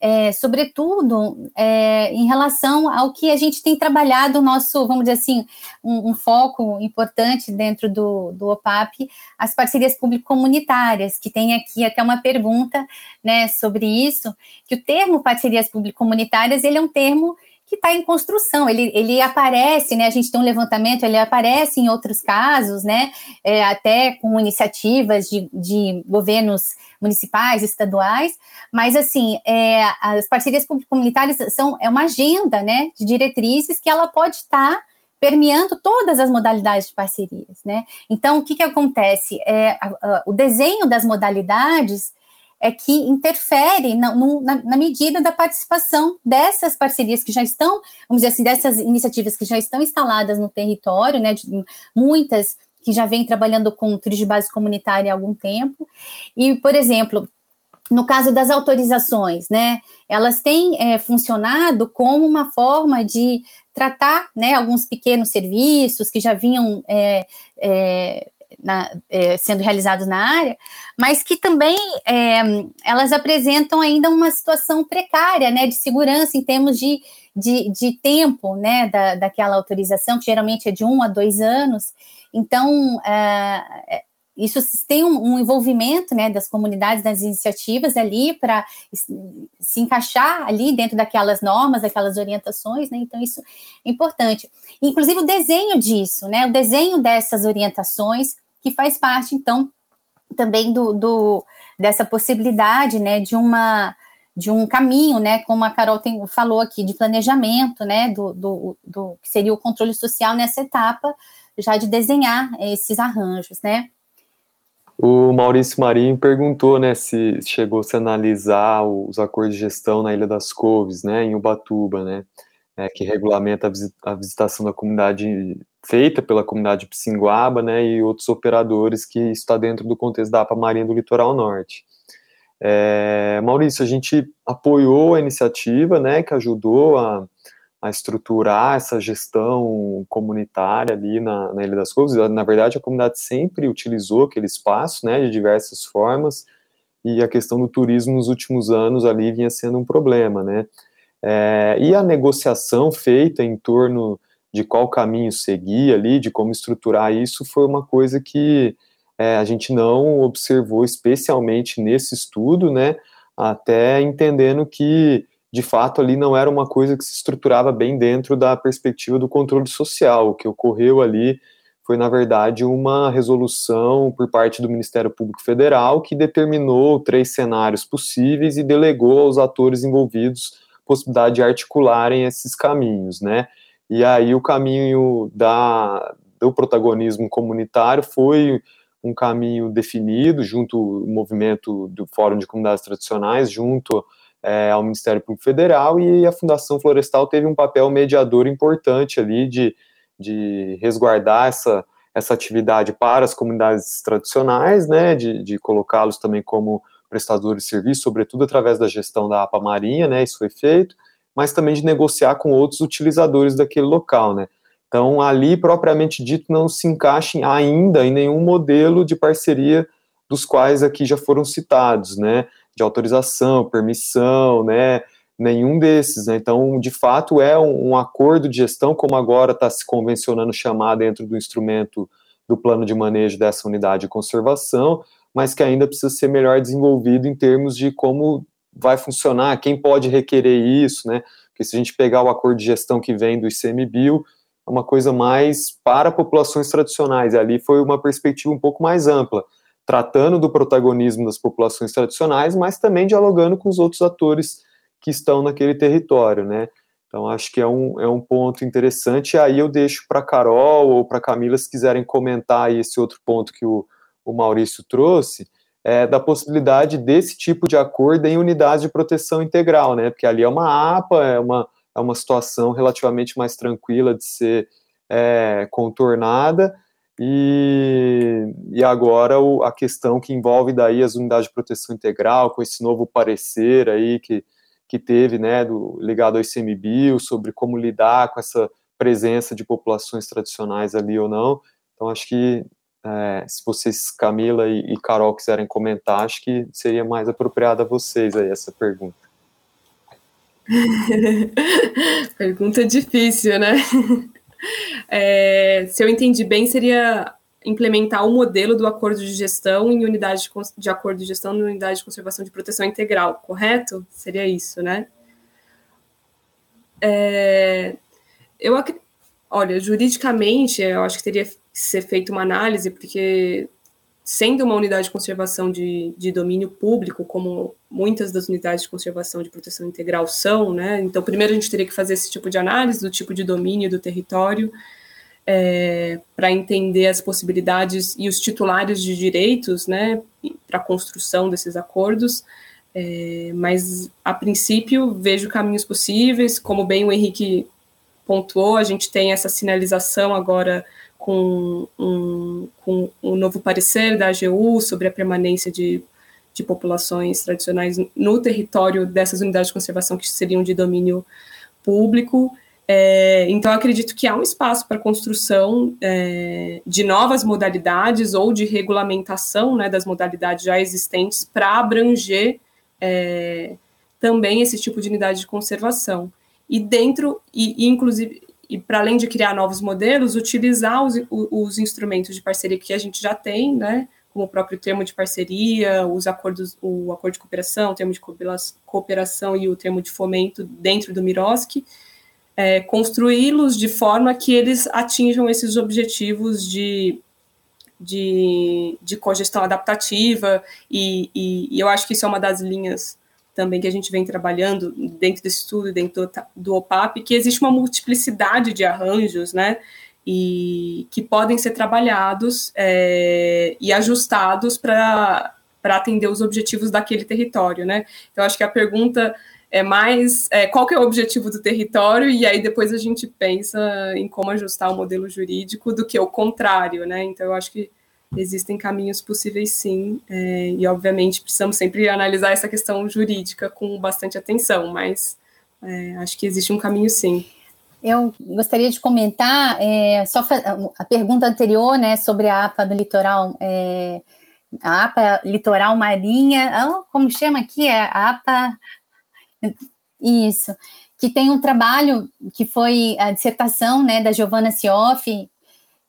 é, sobretudo é, em relação ao que a gente tem trabalhado, nosso, vamos dizer assim, um, um foco importante dentro do, do OPAP, as parcerias público-comunitárias, que tem aqui até uma pergunta né, sobre isso, que o termo parcerias público-comunitárias, ele é um termo que está em construção, ele, ele aparece, né? A gente tem um levantamento, ele aparece em outros casos, né? É, até com iniciativas de, de governos municipais, estaduais, mas assim, é, as parcerias público-comunitárias são é uma agenda, né? De diretrizes que ela pode estar tá permeando todas as modalidades de parcerias, né? Então, o que, que acontece? É, a, a, o desenho das modalidades é que interfere na, na, na, medida da participação dessas parcerias que já estão, vamos dizer assim, dessas iniciativas que já estão instaladas no território, né, de, muitas que já vêm trabalhando com trilhos de base comunitária há algum tempo, e, por exemplo, no caso das autorizações, né, elas têm é, funcionado como uma forma de tratar, né, alguns pequenos serviços que já vinham é, é, na, é, sendo realizados na área, mas que também é, elas apresentam ainda uma situação precária, né, de segurança em termos de, de, de tempo, né, da, daquela autorização, que geralmente é de um a dois anos. Então, é, é isso tem um, um, envolvimento né, das comunidades, das iniciativas ali para se encaixar ali dentro daquelas normas, daquelas orientações, né? Então, isso é importante. Inclusive o desenho disso, né? O desenho dessas orientações que faz parte, então, também do, do dessa possibilidade, né, de uma de um caminho, né, como a Carol tem, falou aqui, de planejamento, né, do, do, do que seria o controle social nessa etapa, já de desenhar esses arranjos, né. O Maurício Marinho perguntou, né, se chegou -se a analisar os acordos de gestão na Ilha das Couves, né, em Ubatuba, né, é, que regulamenta a visitação da comunidade feita pela comunidade Psinguaba, né, e outros operadores que está dentro do contexto da APA Marinha do Litoral Norte. É, Maurício, a gente apoiou a iniciativa, né, que ajudou a, a estruturar essa gestão comunitária ali na, na Ilha das Couves. Na verdade, a comunidade sempre utilizou aquele espaço, né, de diversas formas, e a questão do turismo nos últimos anos ali vinha sendo um problema, né. É, e a negociação feita em torno de qual caminho seguir ali, de como estruturar isso, foi uma coisa que é, a gente não observou especialmente nesse estudo, né, até entendendo que, de fato, ali não era uma coisa que se estruturava bem dentro da perspectiva do controle social. O que ocorreu ali foi, na verdade, uma resolução por parte do Ministério Público Federal que determinou três cenários possíveis e delegou aos atores envolvidos possibilidade de articularem esses caminhos, né? E aí o caminho da, do protagonismo comunitário foi um caminho definido junto ao movimento do Fórum de Comunidades Tradicionais, junto é, ao Ministério Público Federal, e a Fundação Florestal teve um papel mediador importante ali de, de resguardar essa, essa atividade para as comunidades tradicionais, né, de, de colocá-los também como prestadores de serviço, sobretudo através da gestão da APA Marinha, né, isso foi feito, mas também de negociar com outros utilizadores daquele local, né. Então, ali, propriamente dito, não se encaixa ainda em nenhum modelo de parceria dos quais aqui já foram citados, né, de autorização, permissão, né, nenhum desses, né, então, de fato, é um, um acordo de gestão, como agora está se convencionando chamar dentro do instrumento do plano de manejo dessa unidade de conservação, mas que ainda precisa ser melhor desenvolvido em termos de como vai funcionar, quem pode requerer isso, né? Porque se a gente pegar o acordo de gestão que vem do ICMBio, é uma coisa mais para populações tradicionais. Ali foi uma perspectiva um pouco mais ampla, tratando do protagonismo das populações tradicionais, mas também dialogando com os outros atores que estão naquele território, né? Então, acho que é um, é um ponto interessante. Aí eu deixo para Carol ou para Camila, se quiserem comentar esse outro ponto que o, o Maurício trouxe, é, da possibilidade desse tipo de acordo em unidades de proteção integral, né? Porque ali é uma APA, é uma, é uma situação relativamente mais tranquila de ser é, contornada, e, e agora o, a questão que envolve daí as unidades de proteção integral, com esse novo parecer aí que, que teve, né, do, ligado ao ICMBio, sobre como lidar com essa presença de populações tradicionais ali ou não. Então, acho que é, se vocês, Camila e, e, Carol, quiserem comentar, acho que seria mais apropriada a vocês aí essa pergunta. Pergunta difícil, né? É, se eu entendi bem, seria implementar o modelo do acordo de gestão em unidade de, de acordo de gestão unidade de conservação de proteção integral, correto? Seria isso, né? É, eu olha, juridicamente, eu acho que teria que ser feita uma análise, porque sendo uma unidade de conservação de, de domínio público, como muitas das unidades de conservação de proteção integral são, né? Então, primeiro a gente teria que fazer esse tipo de análise do tipo de domínio do território, é, para entender as possibilidades e os titulares de direitos, né, para a construção desses acordos. É, mas, a princípio, vejo caminhos possíveis, como bem o Henrique pontuou, a gente tem essa sinalização agora com um, com um novo parecer da AGU sobre a permanência de, de populações tradicionais no território dessas unidades de conservação que seriam de domínio público. É, então, acredito que há um espaço para construção é, de novas modalidades ou de regulamentação né, das modalidades já existentes para abranger é, também esse tipo de unidade de conservação. E dentro, e, e inclusive, e para além de criar novos modelos, utilizar os, os, instrumentos de parceria que a gente já tem, né, como o próprio termo de parceria, os acordos, o acordo de cooperação, o termo de cooperação e o termo de fomento dentro do Miroski, é, construí-los de forma que eles atinjam esses objetivos de, de, de cogestão adaptativa, e, e, e, eu acho que isso é uma das linhas também que a gente vem trabalhando dentro desse estudo, dentro do, do OPAP, que existe uma multiplicidade de arranjos, né, e que podem ser trabalhados é, e ajustados para atender os objetivos daquele território, né. Então, acho que a pergunta é mais é, qual que é o objetivo do território e aí depois a gente pensa em como ajustar o modelo jurídico do que o contrário, né? Então eu acho que existem caminhos possíveis sim é, e obviamente precisamos sempre analisar essa questão jurídica com bastante atenção, mas é, acho que existe um caminho sim. Eu gostaria de comentar é, só a pergunta anterior, né, sobre a APA do litoral, é, a APA litoral marinha, ah, como chama aqui é a APA isso. Que tem um trabalho que foi a dissertação né, da Giovanna Sioff,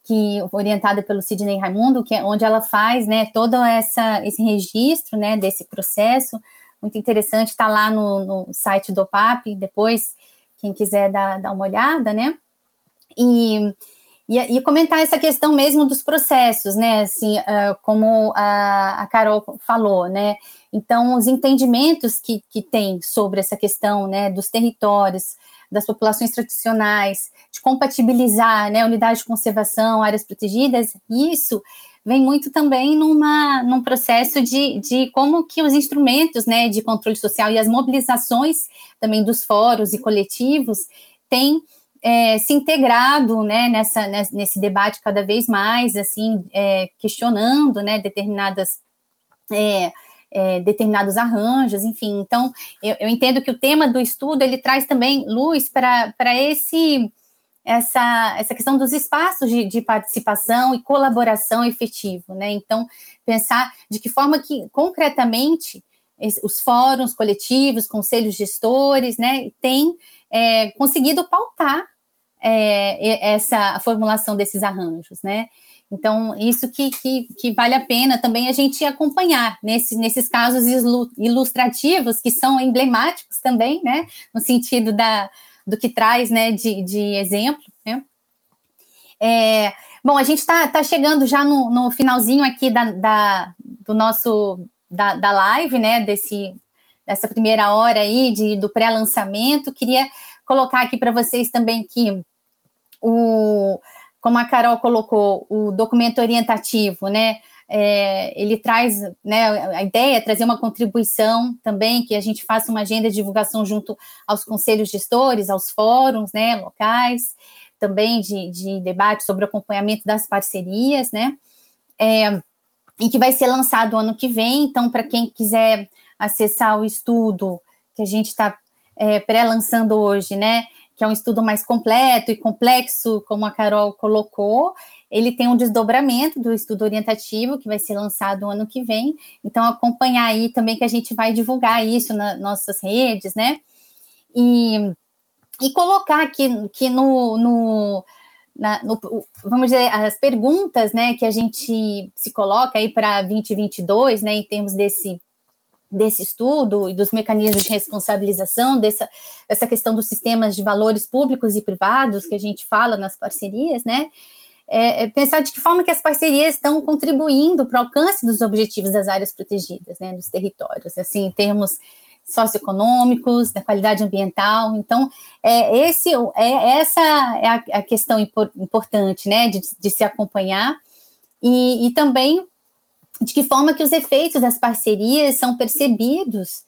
que orientada pelo Sidney Raimundo, que é onde ela faz né, todo essa, esse registro né, desse processo. Muito interessante, está lá no, no, site do PAP, depois, quem quiser dar, dar uma olhada, né? E, e, e, comentar essa questão mesmo dos processos, né? Assim, uh, como a, a Carol falou, né? Então, os entendimentos que, que tem sobre essa questão né, dos territórios, das populações tradicionais, de compatibilizar né, unidade de conservação, áreas protegidas, isso vem muito também numa, num processo de, de como que os instrumentos né, de controle social e as mobilizações também dos fóruns e coletivos têm é, se integrado né, nessa, nesse debate cada vez mais, assim, é, questionando né, determinadas é, é, determinados arranjos, enfim. Então, eu, eu, entendo que o tema do estudo ele traz também luz para esse essa, essa questão dos espaços de, de, participação e colaboração efetivo, né? Então, pensar de que forma que concretamente os fóruns coletivos, conselhos gestores, né, têm é, conseguido pautar é, essa formulação desses arranjos, né? Então, isso que, que, que, vale a pena também a gente acompanhar nesse, nesses casos ilustrativos, que são emblemáticos também, né? No sentido da, do que traz né, de, de exemplo. Né? É, bom, a gente está tá chegando já no, no finalzinho aqui da, da, do nosso da, da live, né? Desse, dessa primeira hora aí de, do pré-lançamento. Queria colocar aqui para vocês também que o como a Carol colocou, o documento orientativo, né? É, ele traz, né, a ideia é trazer uma contribuição também, que a gente faça uma agenda de divulgação junto aos conselhos gestores, aos fóruns, né, locais, também de, de debate sobre o acompanhamento das parcerias, né, é, e que vai ser lançado ano que vem, então, para quem quiser acessar o estudo que a gente está é, pré-lançando hoje, né, que é um estudo mais completo e complexo, como a Carol colocou. Ele tem um desdobramento do estudo orientativo, que vai ser lançado no ano que vem. Então, acompanhar aí também que a gente vai divulgar isso nas nossas redes, né? e, e colocar aqui que no, no, na, no, vamos dizer, as perguntas né, que a gente se coloca aí para 2022, né, em termos desse desse estudo e dos mecanismos de responsabilização, dessa, dessa questão dos sistemas de valores públicos e privados que a gente fala nas parcerias, né? É, é pensar de que forma que as parcerias estão contribuindo para o alcance dos objetivos das áreas protegidas, né, dos territórios, assim, em termos socioeconômicos, da qualidade ambiental. Então, é, esse, é, essa é a, a questão impor, importante, né, de, de se acompanhar e, e também de que forma que os efeitos das parcerias são percebidos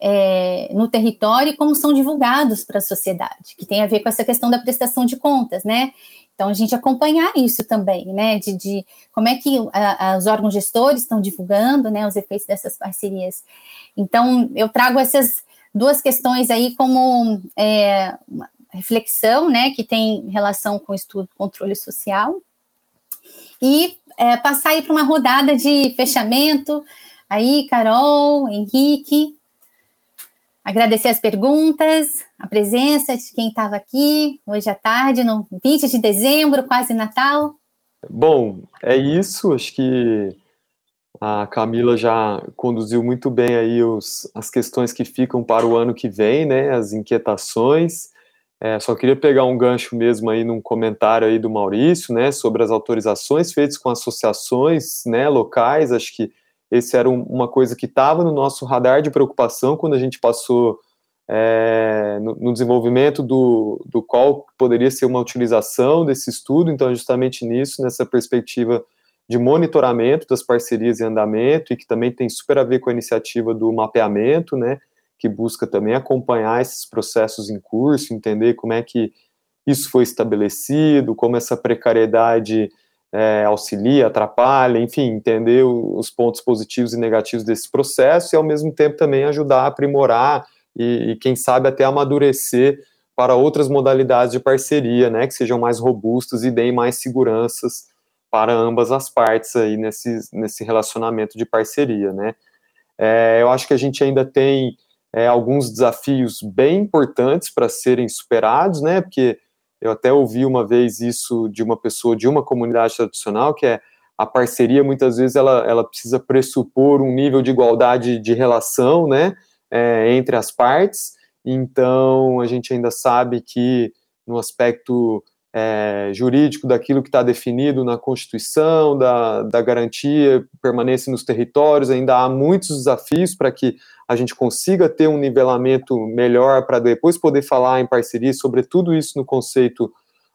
é, no território e como são divulgados para a sociedade, que tem a ver com essa questão da prestação de contas, né? Então, a gente acompanhar isso também, né? De, de como é que a, a, os órgãos gestores estão divulgando, né? Os efeitos dessas parcerias. Então, eu trago essas duas questões aí como é, uma reflexão, né? Que tem relação com o estudo controle social. E é, passar aí para uma rodada de fechamento. Aí, Carol, Henrique, agradecer as perguntas, a presença de quem estava aqui hoje à tarde, no 20 de dezembro, quase Natal. Bom, é isso. Acho que a Camila já conduziu muito bem aí os, as questões que ficam para o ano que vem, né? As inquietações. É, só queria pegar um gancho mesmo aí num comentário aí do Maurício, né, sobre as autorizações feitas com associações, né, locais. Acho que esse era um, uma coisa que estava no nosso radar de preocupação quando a gente passou é, no, no, desenvolvimento do, do qual poderia ser uma utilização desse estudo. Então, justamente nisso, nessa perspectiva de monitoramento das parcerias em andamento e que também tem super a ver com a iniciativa do mapeamento, né, que busca também acompanhar esses processos em curso, entender como é que isso foi estabelecido, como essa precariedade é, auxilia, atrapalha, enfim, entender os pontos positivos e negativos desse processo e, ao mesmo tempo, também ajudar a aprimorar e, e quem sabe, até amadurecer para outras modalidades de parceria, né, que sejam mais robustas e deem mais seguranças para ambas as partes aí nesse, nesse relacionamento de parceria, né. É, eu acho que a gente ainda tem é, alguns desafios bem importantes para serem superados, né? Porque eu até ouvi uma vez isso de uma pessoa de uma comunidade tradicional, que é a parceria, muitas vezes, ela, ela precisa pressupor um nível de igualdade de relação, né? É, entre as partes. Então, a gente ainda sabe que no aspecto é, jurídico daquilo que está definido na Constituição, da, da garantia, permanência nos territórios, ainda há muitos desafios para que a gente consiga ter um nivelamento melhor para depois poder falar em parceria, sobre tudo isso no conceito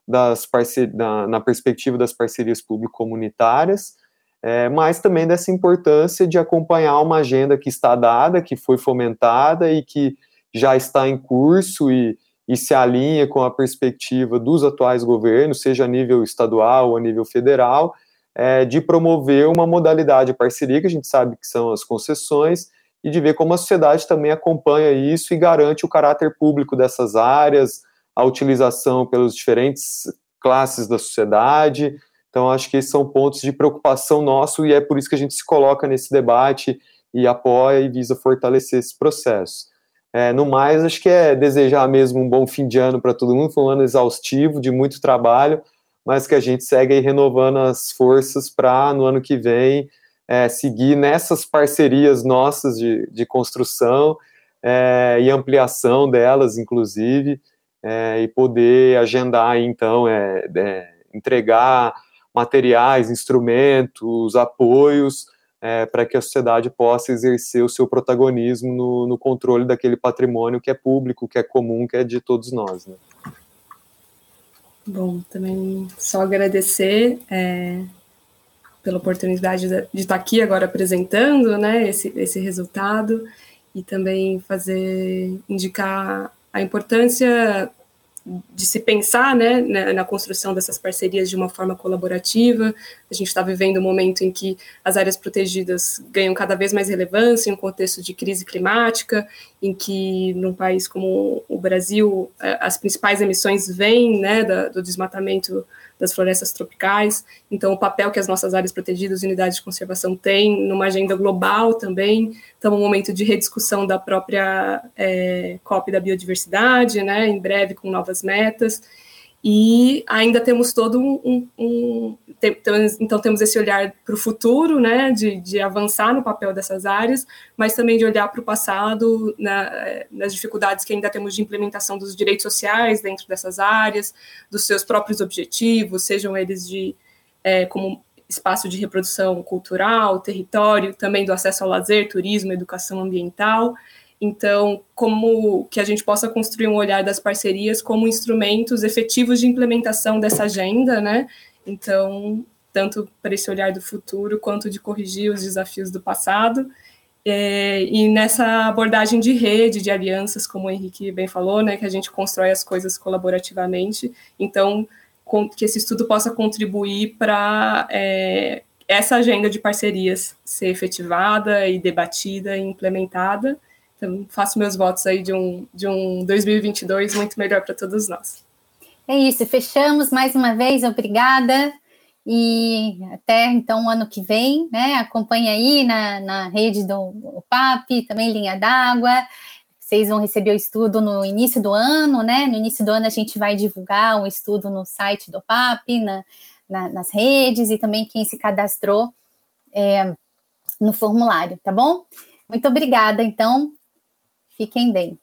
das parcerias, na, na perspectiva das parcerias público-comunitárias, é, mas também dessa importância de acompanhar uma agenda que está dada, que foi fomentada e que já está em curso e e se alinha com a perspectiva dos atuais governos, seja a nível estadual ou a nível federal, é, de promover uma modalidade de parceria, que a gente sabe que são as concessões, e de ver como a sociedade também acompanha isso e garante o caráter público dessas áreas, a utilização pelas diferentes classes da sociedade. Então, acho que esses são pontos de preocupação nosso e é por isso que a gente se coloca nesse debate e apoia e visa fortalecer esse processo. É, no mais, acho que é desejar mesmo um bom fim de ano para todo mundo. Foi um ano exaustivo, de muito trabalho, mas que a gente segue renovando as forças para, no ano que vem, é, seguir nessas parcerias nossas de, de construção é, e ampliação delas, inclusive, é, e poder agendar, então, é, é, entregar materiais, instrumentos, apoios é, para que a sociedade possa exercer o seu protagonismo no, no, controle daquele patrimônio que é público, que é comum, que é de todos nós. Né? Bom, também só agradecer pela oportunidade de, estar aqui agora apresentando né, esse, esse resultado e também fazer indicar a importância de se pensar né, na, na, construção dessas parcerias de uma forma colaborativa. A gente está vivendo um momento em que as áreas protegidas ganham cada vez mais relevância em um contexto de crise climática, em que num país como o Brasil as principais emissões vêm né, da, do desmatamento das florestas tropicais. Então, o papel que as nossas áreas protegidas, unidades de conservação têm numa agenda global também. Estamos no momento de rediscussão da própria é, COP da biodiversidade, né, em breve com novas metas e ainda temos todo um, um, um então temos esse olhar para o futuro, né, de, de, avançar no papel dessas áreas, mas também de olhar para o passado, na, nas dificuldades que ainda temos de implementação dos direitos sociais dentro dessas áreas, dos seus próprios objetivos, sejam eles de é, como espaço de reprodução cultural, território, também do acesso ao lazer, turismo, educação ambiental. Então, como que a gente possa construir um olhar das parcerias como instrumentos efetivos de implementação dessa agenda, né? Então, tanto para esse olhar do futuro quanto de corrigir os desafios do passado. É, e nessa abordagem de rede, de alianças, como o Henrique bem falou, né, que a gente constrói as coisas colaborativamente. Então, que esse estudo possa contribuir para é, essa agenda de parcerias ser efetivada e debatida e implementada então, faço meus votos aí de um, de um 2022 muito melhor para todos nós. É isso, fechamos mais uma vez, obrigada. E até então, ano que vem, né? Acompanhe aí na, na rede do PAP, também Linha d'Água. Vocês vão receber o estudo no início do ano, né? No início do ano a gente vai divulgar o estudo no site do PAP, na, na, nas redes, e também quem se cadastrou é, no formulário, tá bom? Muito obrigada, então, Fiquem bem.